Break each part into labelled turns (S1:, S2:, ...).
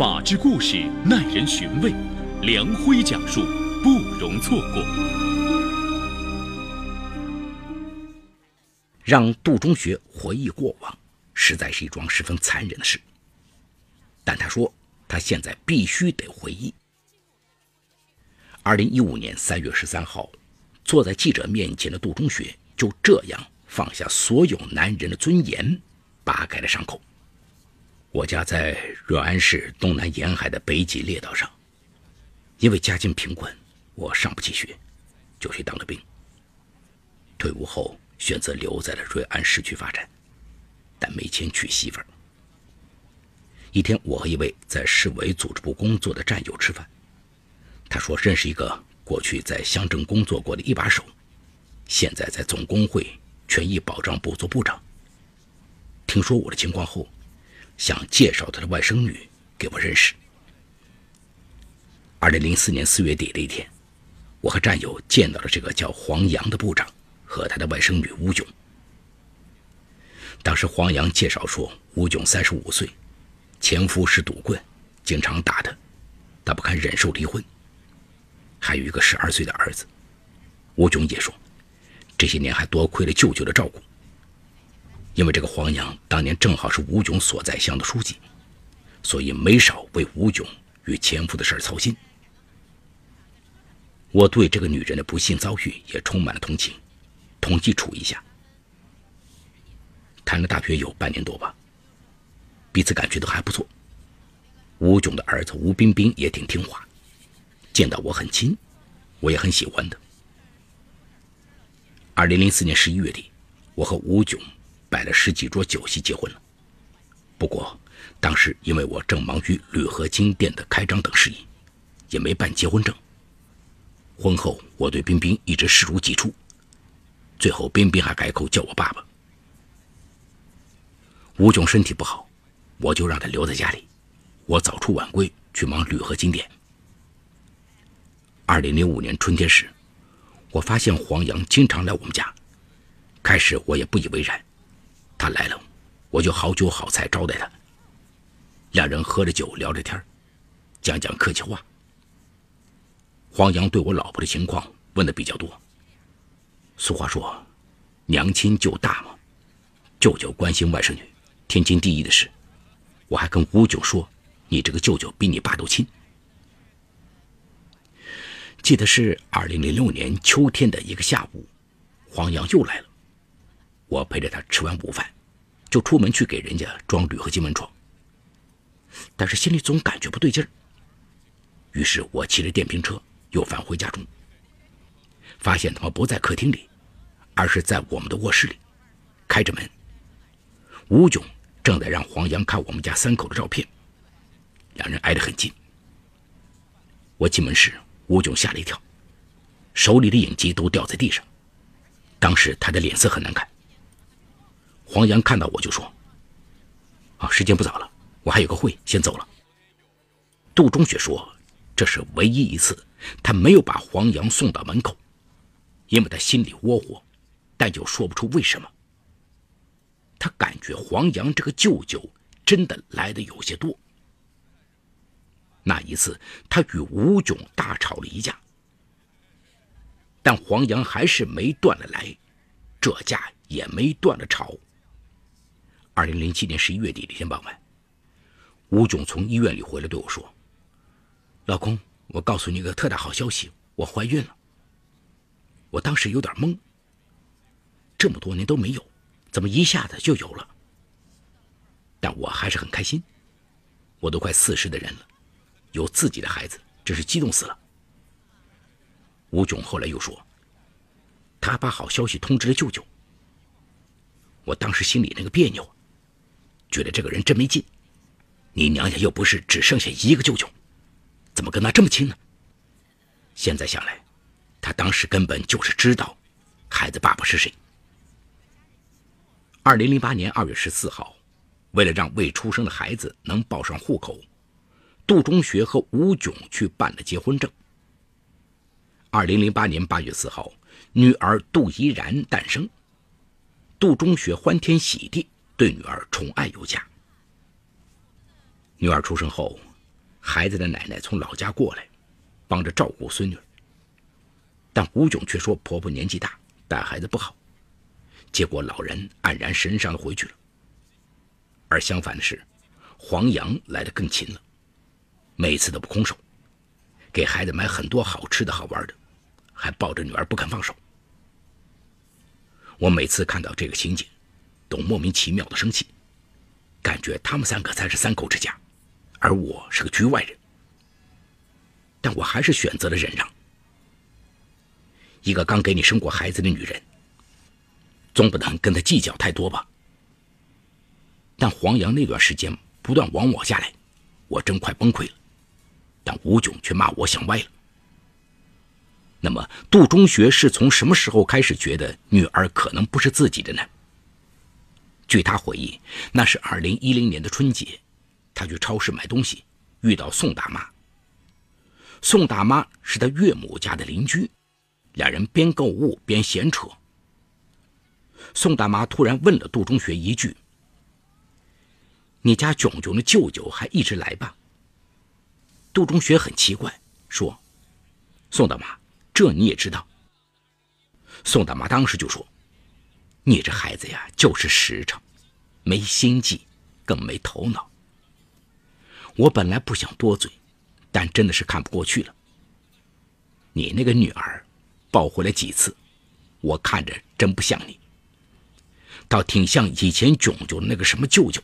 S1: 法治故事耐人寻味，梁辉讲述不容错过。
S2: 让杜中学回忆过往，实在是一桩十分残忍的事。但他说，他现在必须得回忆。二零一五年三月十三号，坐在记者面前的杜中学就这样放下所有男人的尊严，扒开了伤口。我家在瑞安市东南沿海的北极列岛上，因为家境贫困，我上不起学，就去当了兵。退伍后选择留在了瑞安市区发展，但没钱娶媳妇儿。一天，我和一位在市委组织部工作的战友吃饭，他说认识一个过去在乡镇工作过的一把手，现在在总工会权益保障部做部长。听说我的情况后。想介绍他的外甥女给我认识。二零零四年四月底的一天，我和战友见到了这个叫黄洋的部长和他的外甥女吴炯。当时黄洋介绍说，吴炯三十五岁，前夫是赌棍，经常打他，他不堪忍受离婚，还有一个十二岁的儿子。吴炯也说，这些年还多亏了舅舅的照顾。因为这个黄洋当年正好是吴炯所在乡的书记，所以没少为吴炯与前夫的事儿操心。我对这个女人的不幸遭遇也充满了同情。统计处一下，谈了大约有半年多吧，彼此感觉都还不错。吴炯的儿子吴彬彬也挺听话，见到我很亲，我也很喜欢的。二零零四年十一月底，我和吴炯。摆了十几桌酒席结婚了，不过当时因为我正忙于铝合金店的开张等事宜，也没办结婚证。婚后我对冰冰一直视如己出，最后冰冰还改口叫我爸爸。吴炯身体不好，我就让他留在家里，我早出晚归去忙铝合金店。二零零五年春天时，我发现黄洋经常来我们家，开始我也不以为然。他来了，我就好酒好菜招待他。两人喝着酒，聊着天讲讲客气话。黄洋对我老婆的情况问的比较多。俗话说，娘亲舅大嘛，舅舅关心外甥女，天经地义的事。我还跟吴九说，你这个舅舅比你爸都亲。记得是二零零六年秋天的一个下午，黄洋又来了。我陪着他吃完午饭，就出门去给人家装铝合金门窗。但是心里总感觉不对劲儿。于是我骑着电瓶车又返回家中，发现他们不在客厅里，而是在我们的卧室里，开着门。吴炯正在让黄洋看我们家三口的照片，两人挨得很近。我进门时，吴炯吓了一跳，手里的影机都掉在地上，当时他的脸色很难看。黄洋看到我就说：“啊，时间不早了，我还有个会，先走了。”杜中雪说：“这是唯一一次，他没有把黄洋送到门口，因为他心里窝火，但又说不出为什么。他感觉黄洋这个舅舅真的来的有些多。那一次，他与吴炯大吵了一架，但黄洋还是没断了来，这架也没断了吵。”二零零七年十一月底的一天傍晚，吴炯从医院里回来对我说：“老公，我告诉你个特大好消息，我怀孕了。”我当时有点懵，这么多年都没有，怎么一下子就有了？但我还是很开心。我都快四十的人了，有自己的孩子，真是激动死了。吴炯后来又说：“他把好消息通知了舅舅。”我当时心里那个别扭。觉得这个人真没劲，你娘家又不是只剩下一个舅舅，怎么跟他这么亲呢？现在想来，他当时根本就是知道孩子爸爸是谁。二零零八年二月十四号，为了让未出生的孩子能报上户口，杜中学和吴炯去办了结婚证。二零零八年八月四号，女儿杜怡然诞生，杜中学欢天喜地。对女儿宠爱有加，女儿出生后，孩子的奶奶从老家过来，帮着照顾孙女。但吴炯却说婆婆年纪大，带孩子不好，结果老人黯然神伤的回去了。而相反的是，黄洋来的更勤了，每次都不空手，给孩子买很多好吃的好玩的，还抱着女儿不肯放手。我每次看到这个情景，都莫名其妙的生气，感觉他们三个才是三口之家，而我是个局外人。但我还是选择了忍让。一个刚给你生过孩子的女人，总不能跟他计较太多吧？但黄洋那段时间不断往我家来，我真快崩溃了。但吴炯却骂我想歪了。那么，杜中学是从什么时候开始觉得女儿可能不是自己的呢？据他回忆，那是二零一零年的春节，他去超市买东西，遇到宋大妈。宋大妈是他岳母家的邻居，两人边购物边闲扯。宋大妈突然问了杜中学一句：“你家囧囧的舅舅还一直来吧？”杜中学很奇怪，说：“宋大妈。”这你也知道。宋大妈当时就说：“你这孩子呀，就是实诚，没心计，更没头脑。”我本来不想多嘴，但真的是看不过去了。你那个女儿，抱回来几次，我看着真不像你，倒挺像以前炯炯那个什么舅舅。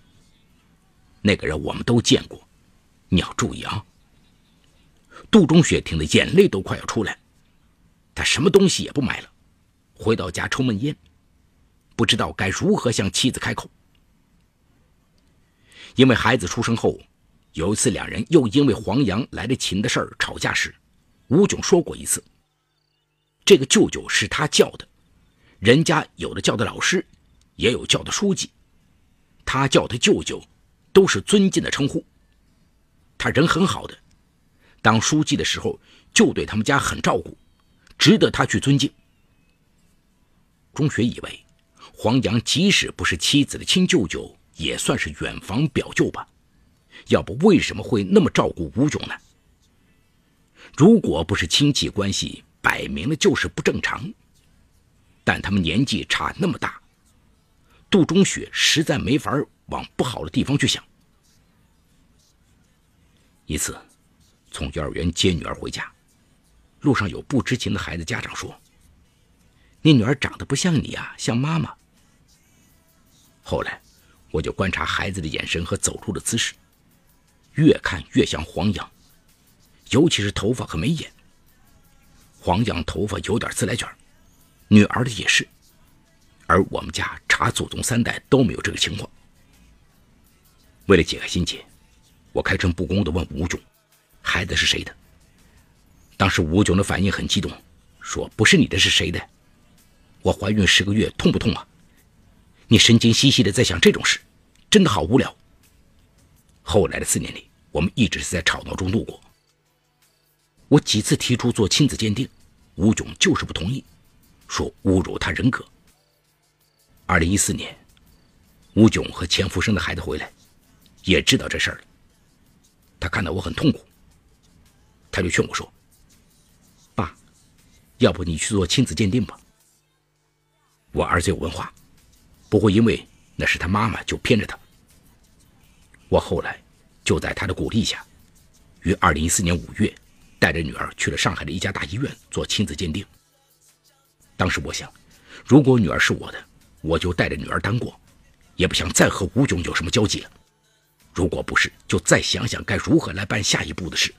S2: 那个人我们都见过，你要注意啊。杜中雪听得眼泪都快要出来。他什么东西也不买了，回到家抽闷烟，不知道该如何向妻子开口。因为孩子出生后，有一次两人又因为黄洋来的勤的事儿吵架时，吴炯说过一次：“这个舅舅是他叫的，人家有的叫的老师，也有叫的书记，他叫他舅舅，都是尊敬的称呼。他人很好的，当书记的时候就对他们家很照顾。”值得他去尊敬。钟学以为，黄洋即使不是妻子的亲舅舅，也算是远房表舅吧？要不为什么会那么照顾吴炯呢？如果不是亲戚关系，摆明了就是不正常。但他们年纪差那么大，杜中雪实在没法往不好的地方去想。一次，从幼儿园接女儿回家。路上有不知情的孩子家长说：“你女儿长得不像你啊，像妈妈。”后来，我就观察孩子的眼神和走路的姿势，越看越像黄杨，尤其是头发和眉眼。黄杨头发有点自来卷，女儿的也是，而我们家查祖宗三代都没有这个情况。为了解开心结，我开诚布公地问吴炯：“孩子是谁的？”当时吴炯的反应很激动，说：“不是你的，是谁的？我怀孕十个月，痛不痛啊？你神经兮兮的在想这种事，真的好无聊。”后来的四年里，我们一直是在吵闹中度过。我几次提出做亲子鉴定，吴炯就是不同意，说侮辱他人格。二零一四年，吴炯和前夫生的孩子回来，也知道这事儿了。他看到我很痛苦，他就劝我说。爸要不你去做亲子鉴定吧。我儿子有文化，不会因为那是他妈妈就偏着他。我后来就在他的鼓励下，于二零一四年五月带着女儿去了上海的一家大医院做亲子鉴定。当时我想，如果女儿是我的，我就带着女儿单过，也不想再和吴炯有什么交集了。如果不是，就再想想该如何来办下一步的事。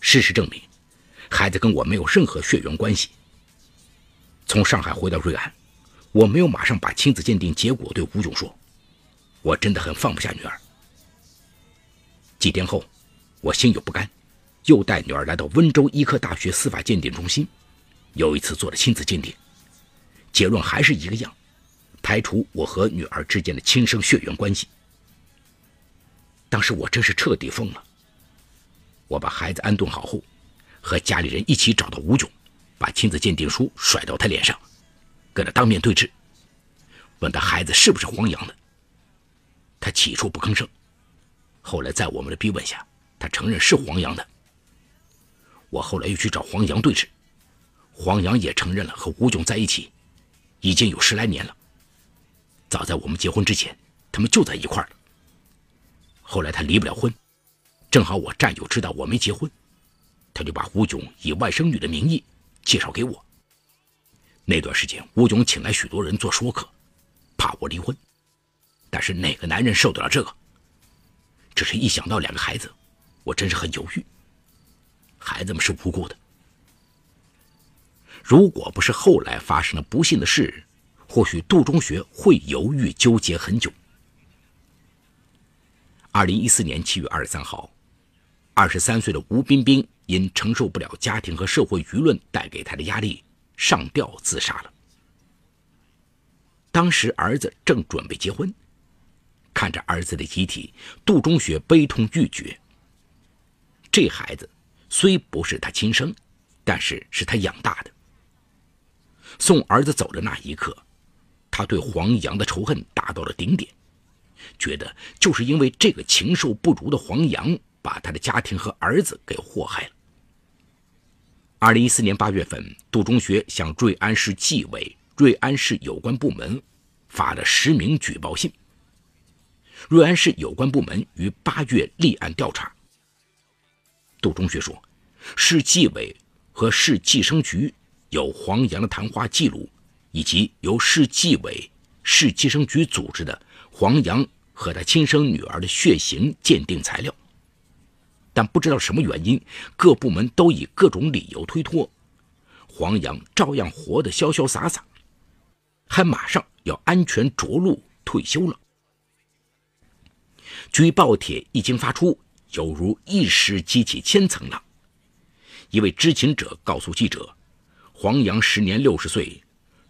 S2: 事实证明。孩子跟我没有任何血缘关系。从上海回到瑞安，我没有马上把亲子鉴定结果对吴炯说，我真的很放不下女儿。几天后，我心有不甘，又带女儿来到温州医科大学司法鉴定中心，又一次做了亲子鉴定，结论还是一个样，排除我和女儿之间的亲生血缘关系。当时我真是彻底疯了。我把孩子安顿好后。和家里人一起找到吴炯，把亲子鉴定书甩到他脸上，跟他当面对质，问他孩子是不是黄洋的。他起初不吭声，后来在我们的逼问下，他承认是黄洋的。我后来又去找黄洋对质，黄洋也承认了和吴炯在一起已经有十来年了。早在我们结婚之前，他们就在一块儿了。后来他离不了婚，正好我战友知道我没结婚，他就把吴炯以外甥女的名义介绍给我。那段时间，吴炯请来许多人做说客，怕我离婚。但是哪个男人受得了这个？只是一想到两个孩子，我真是很犹豫。孩子们是无辜的，如果不是后来发生了不幸的事，或许杜中学会犹豫纠结很久。二零一四年七月二十三号，二十三岁的吴彬彬因承受不了家庭和社会舆论带给他的压力，上吊自杀了。当时儿子正准备结婚。看着儿子的遗体，杜中学悲痛欲绝。这孩子虽不是他亲生，但是是他养大的。送儿子走的那一刻，他对黄洋的仇恨达到了顶点，觉得就是因为这个禽兽不如的黄洋，把他的家庭和儿子给祸害了。二零一四年八月份，杜中学向瑞安市纪委、瑞安市有关部门发了实名举报信。瑞安市有关部门于八月立案调查。杜中学说，市纪委和市计生局有黄洋的谈话记录，以及由市纪委、市计生局组织的黄洋和他亲生女儿的血型鉴定材料。但不知道什么原因，各部门都以各种理由推脱，黄洋照样活得潇潇洒洒，还马上要安全着陆退休了。举报帖一经发出，犹如一石激起千层浪。一位知情者告诉记者：“黄洋时年六十岁，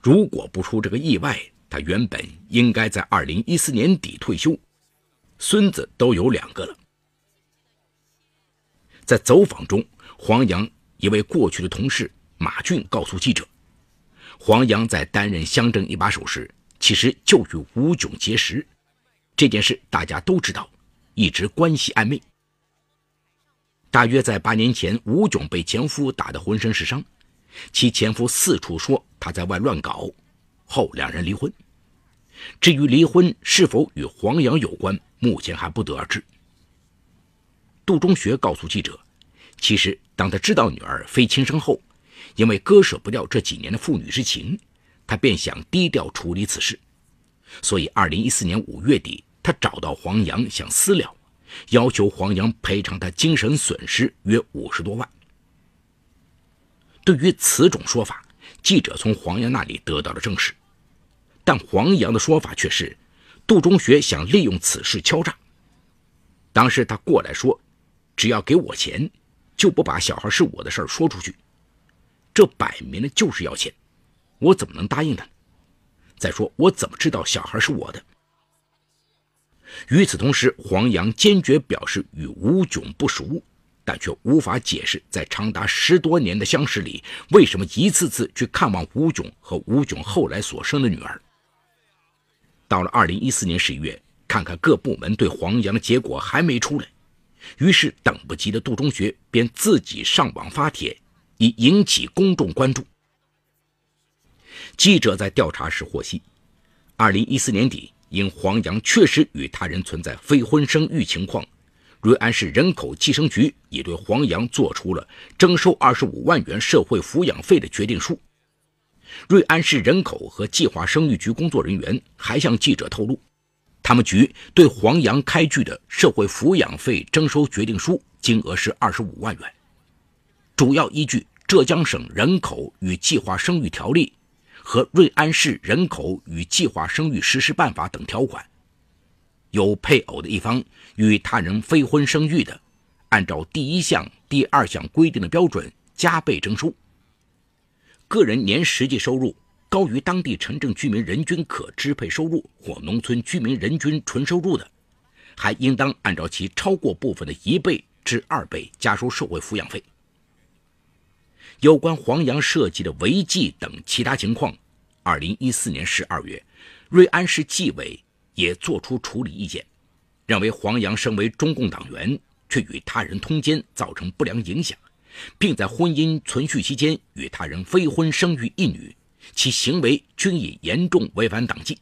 S2: 如果不出这个意外，他原本应该在二零一四年底退休，孙子都有两个了。”在走访中，黄洋一位过去的同事马俊告诉记者：“黄洋在担任乡镇一把手时，其实就与吴炯结识。”这件事大家都知道，一直关系暧昧。大约在八年前，吴炯被前夫打得浑身是伤，其前夫四处说他在外乱搞，后两人离婚。至于离婚是否与黄洋有关，目前还不得而知。杜中学告诉记者，其实当他知道女儿非亲生后，因为割舍不掉这几年的父女之情，他便想低调处理此事，所以二零一四年五月底。他找到黄洋想私了，要求黄洋赔偿他精神损失约五十多万。对于此种说法，记者从黄洋那里得到了证实，但黄洋的说法却是杜中学想利用此事敲诈。当时他过来说，只要给我钱，就不把小孩是我的事儿说出去。这摆明了就是要钱，我怎么能答应他？再说我怎么知道小孩是我的？与此同时，黄洋坚决表示与吴炯不熟，但却无法解释，在长达十多年的相识里，为什么一次次去看望吴炯和吴炯后来所生的女儿。到了二零一四年十一月，看看各部门对黄洋的结果还没出来，于是等不及的杜中学便自己上网发帖，以引起公众关注。记者在调查时获悉，二零一四年底。因黄洋确实与他人存在非婚生育情况，瑞安市人口计生局已对黄洋作出了征收二十五万元社会抚养费的决定书。瑞安市人口和计划生育局工作人员还向记者透露，他们局对黄洋开具的社会抚养费征收决定书金额是二十五万元，主要依据浙江省人口与计划生育条例。和瑞安市人口与计划生育实施办法等条款，有配偶的一方与他人非婚生育的，按照第一项、第二项规定的标准加倍征收。个人年实际收入高于当地城镇居民人均可支配收入或农村居民人均纯收入的，还应当按照其超过部分的一倍至二倍加收社会抚养费。有关黄洋涉及的违纪等其他情况，二零一四年十二月，瑞安市纪委也作出处理意见。认为黄洋身为中共党员，却与他人通奸，造成不良影响，并在婚姻存续期间与他人非婚生育一女，其行为均已严重违反党纪。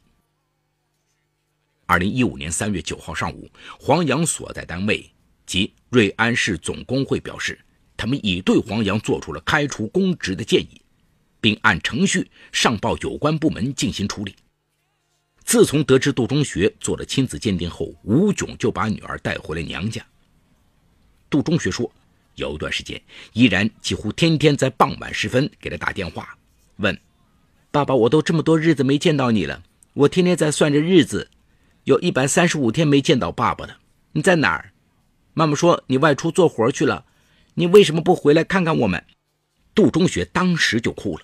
S2: 二零一五年三月九号上午，黄洋所在单位及瑞安市总工会表示，他们已对黄洋做出了开除公职的建议，并按程序上报有关部门进行处理。自从得知杜中学做了亲子鉴定后，吴炯就把女儿带回了娘家。杜中学说，有一段时间，依然几乎天天在傍晚时分给他打电话，问：“爸爸，我都这么多日子没见到你了，我天天在算着日子。”有一百三十五天没见到爸爸了，你在哪儿？妈妈说你外出做活去了，你为什么不回来看看我们？杜中学当时就哭了。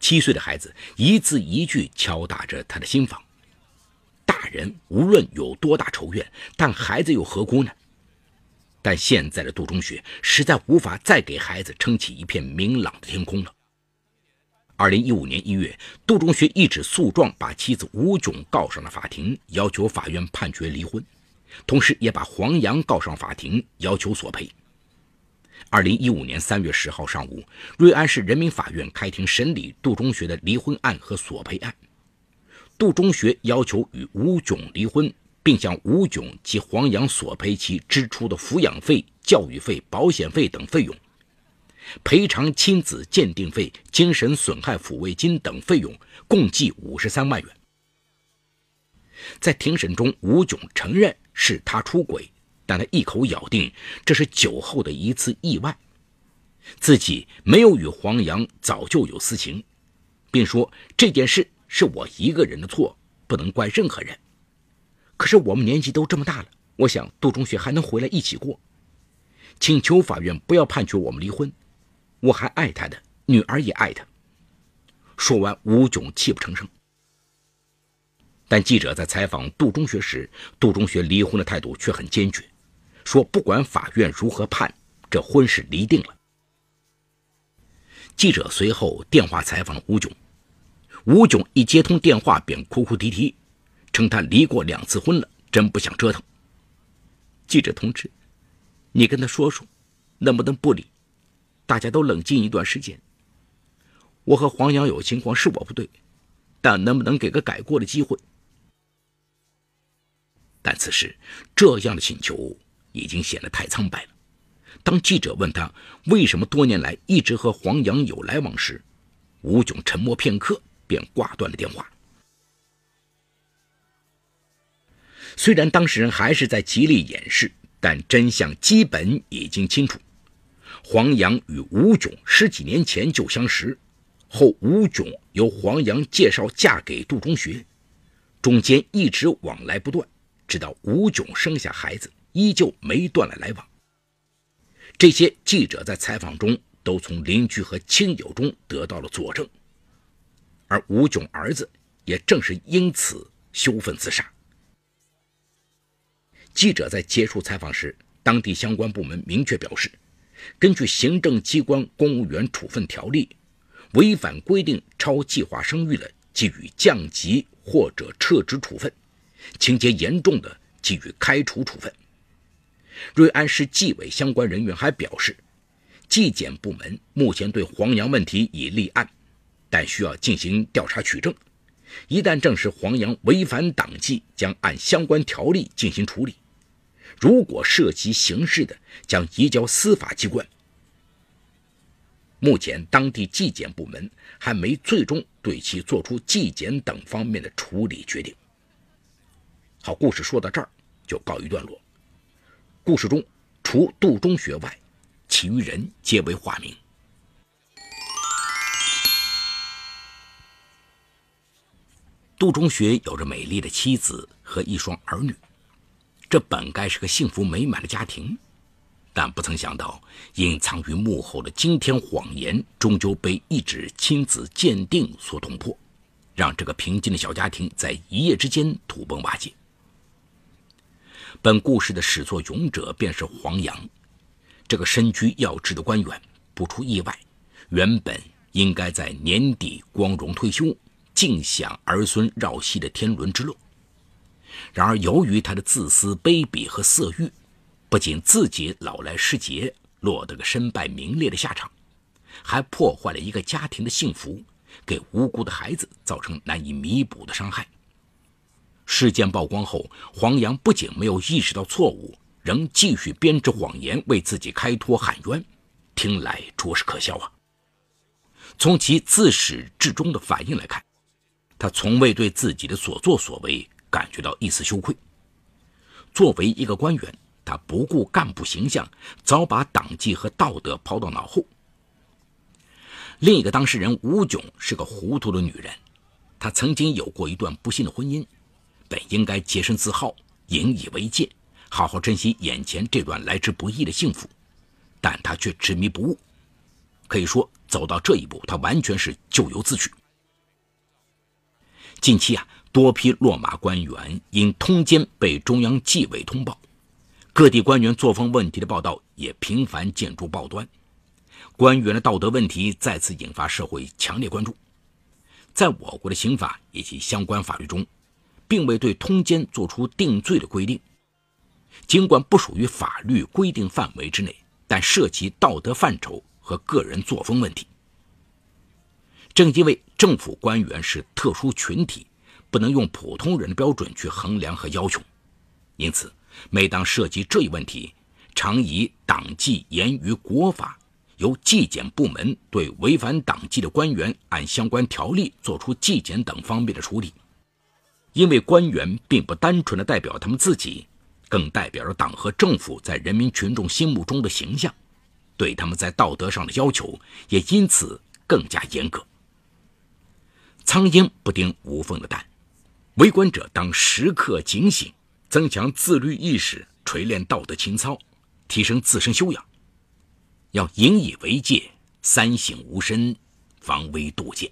S2: 七岁的孩子一字一句敲打着他的心房。大人无论有多大仇怨，但孩子又何辜呢？但现在的杜中学实在无法再给孩子撑起一片明朗的天空了。二零一五年一月，杜中学一纸诉状把妻子吴炯告上了法庭，要求法院判决离婚，同时也把黄洋告上法庭，要求索赔。二零一五年三月十号上午，瑞安市人民法院开庭审理杜中学的离婚案和索赔案。杜中学要求与吴炯离婚，并向吴炯及黄洋索赔其支出的抚养费、教育费、保险费等费用。赔偿亲子鉴定费、精神损害抚慰金等费用共计五十三万元。在庭审中，吴炯承认是他出轨，但他一口咬定这是酒后的一次意外，自己没有与黄洋早就有私情，并说这件事是我一个人的错，不能怪任何人。可是我们年纪都这么大了，我想杜中学还能回来一起过，请求法院不要判决我们离婚。我还爱他的女儿，也爱他。说完，吴炯泣不成声。但记者在采访杜中学时，杜中学离婚的态度却很坚决，说不管法院如何判，这婚事离定了。记者随后电话采访了吴炯，吴炯一接通电话便哭哭啼啼，称他离过两次婚了，真不想折腾。记者同志，你跟他说说，能不能不离？大家都冷静一段时间。我和黄洋有情况是我不对，但能不能给个改过的机会？但此时这样的请求已经显得太苍白了。当记者问他为什么多年来一直和黄洋有来往时，吴炯沉默片刻，便挂断了电话。虽然当事人还是在极力掩饰，但真相基本已经清楚。黄洋与吴炯十几年前就相识，后吴炯由黄洋介绍嫁给杜中学，中间一直往来不断，直到吴炯生下孩子，依旧没断了来往。这些记者在采访中都从邻居和亲友中得到了佐证，而吴炯儿子也正是因此羞愤自杀。记者在结束采访时，当地相关部门明确表示。根据行政机关公务员处分条例，违反规定超计划生育的，给予降级或者撤职处分；情节严重的，给予开除处分。瑞安市纪委相关人员还表示，纪检部门目前对黄洋问题已立案，但需要进行调查取证。一旦证实黄洋违反党纪，将按相关条例进行处理。如果涉及刑事的，将移交司法机关。目前，当地纪检部门还没最终对其做出纪检等方面的处理决定。好，故事说到这儿就告一段落。故事中，除杜中学外，其余人皆为化名。杜中学有着美丽的妻子和一双儿女。这本该是个幸福美满的家庭，但不曾想到，隐藏于幕后的惊天谎言，终究被一纸亲子鉴定所捅破，让这个平静的小家庭在一夜之间土崩瓦解。本故事的始作俑者便是黄洋，这个身居要职的官员，不出意外，原本应该在年底光荣退休，尽享儿孙绕膝的天伦之乐。然而，由于他的自私、卑鄙和色欲，不仅自己老来失节，落得个身败名裂的下场，还破坏了一个家庭的幸福，给无辜的孩子造成难以弥补的伤害。事件曝光后，黄洋不仅没有意识到错误，仍继续编织谎言为自己开脱喊冤，听来着实可笑啊！从其自始至终的反应来看，他从未对自己的所作所为感觉到一丝羞愧。作为一个官员，他不顾干部形象，早把党纪和道德抛到脑后。另一个当事人吴炯是个糊涂的女人，她曾经有过一段不幸的婚姻，本应该洁身自好，引以为戒，好好珍惜眼前这段来之不易的幸福，但她却执迷不悟。可以说，走到这一步，她完全是咎由自取。近期啊，多批落马官员因通奸被中央纪委通报，各地官员作风问题的报道也频繁见诸报端。官员的道德问题再次引发社会强烈关注。在我国的刑法以及相关法律中，并未对通奸作出定罪的规定。尽管不属于法律规定范围之内，但涉及道德范畴和个人作风问题。正因为政府官员是特殊群体，不能用普通人的标准去衡量和要求，因此，每当涉及这一问题，常以党纪严于国法。由纪检部门对违反党纪的官员按相关条例作出纪检等方面的处理，因为官员并不单纯的代表他们自己，更代表着党和政府在人民群众心目中的形象，对他们在道德上的要求也因此更加严格。苍蝇不叮无缝的蛋，为官者当时刻警醒，增强自律意识，锤炼道德情操，提升自身修养。要引以为戒，三省吾身，防微杜渐。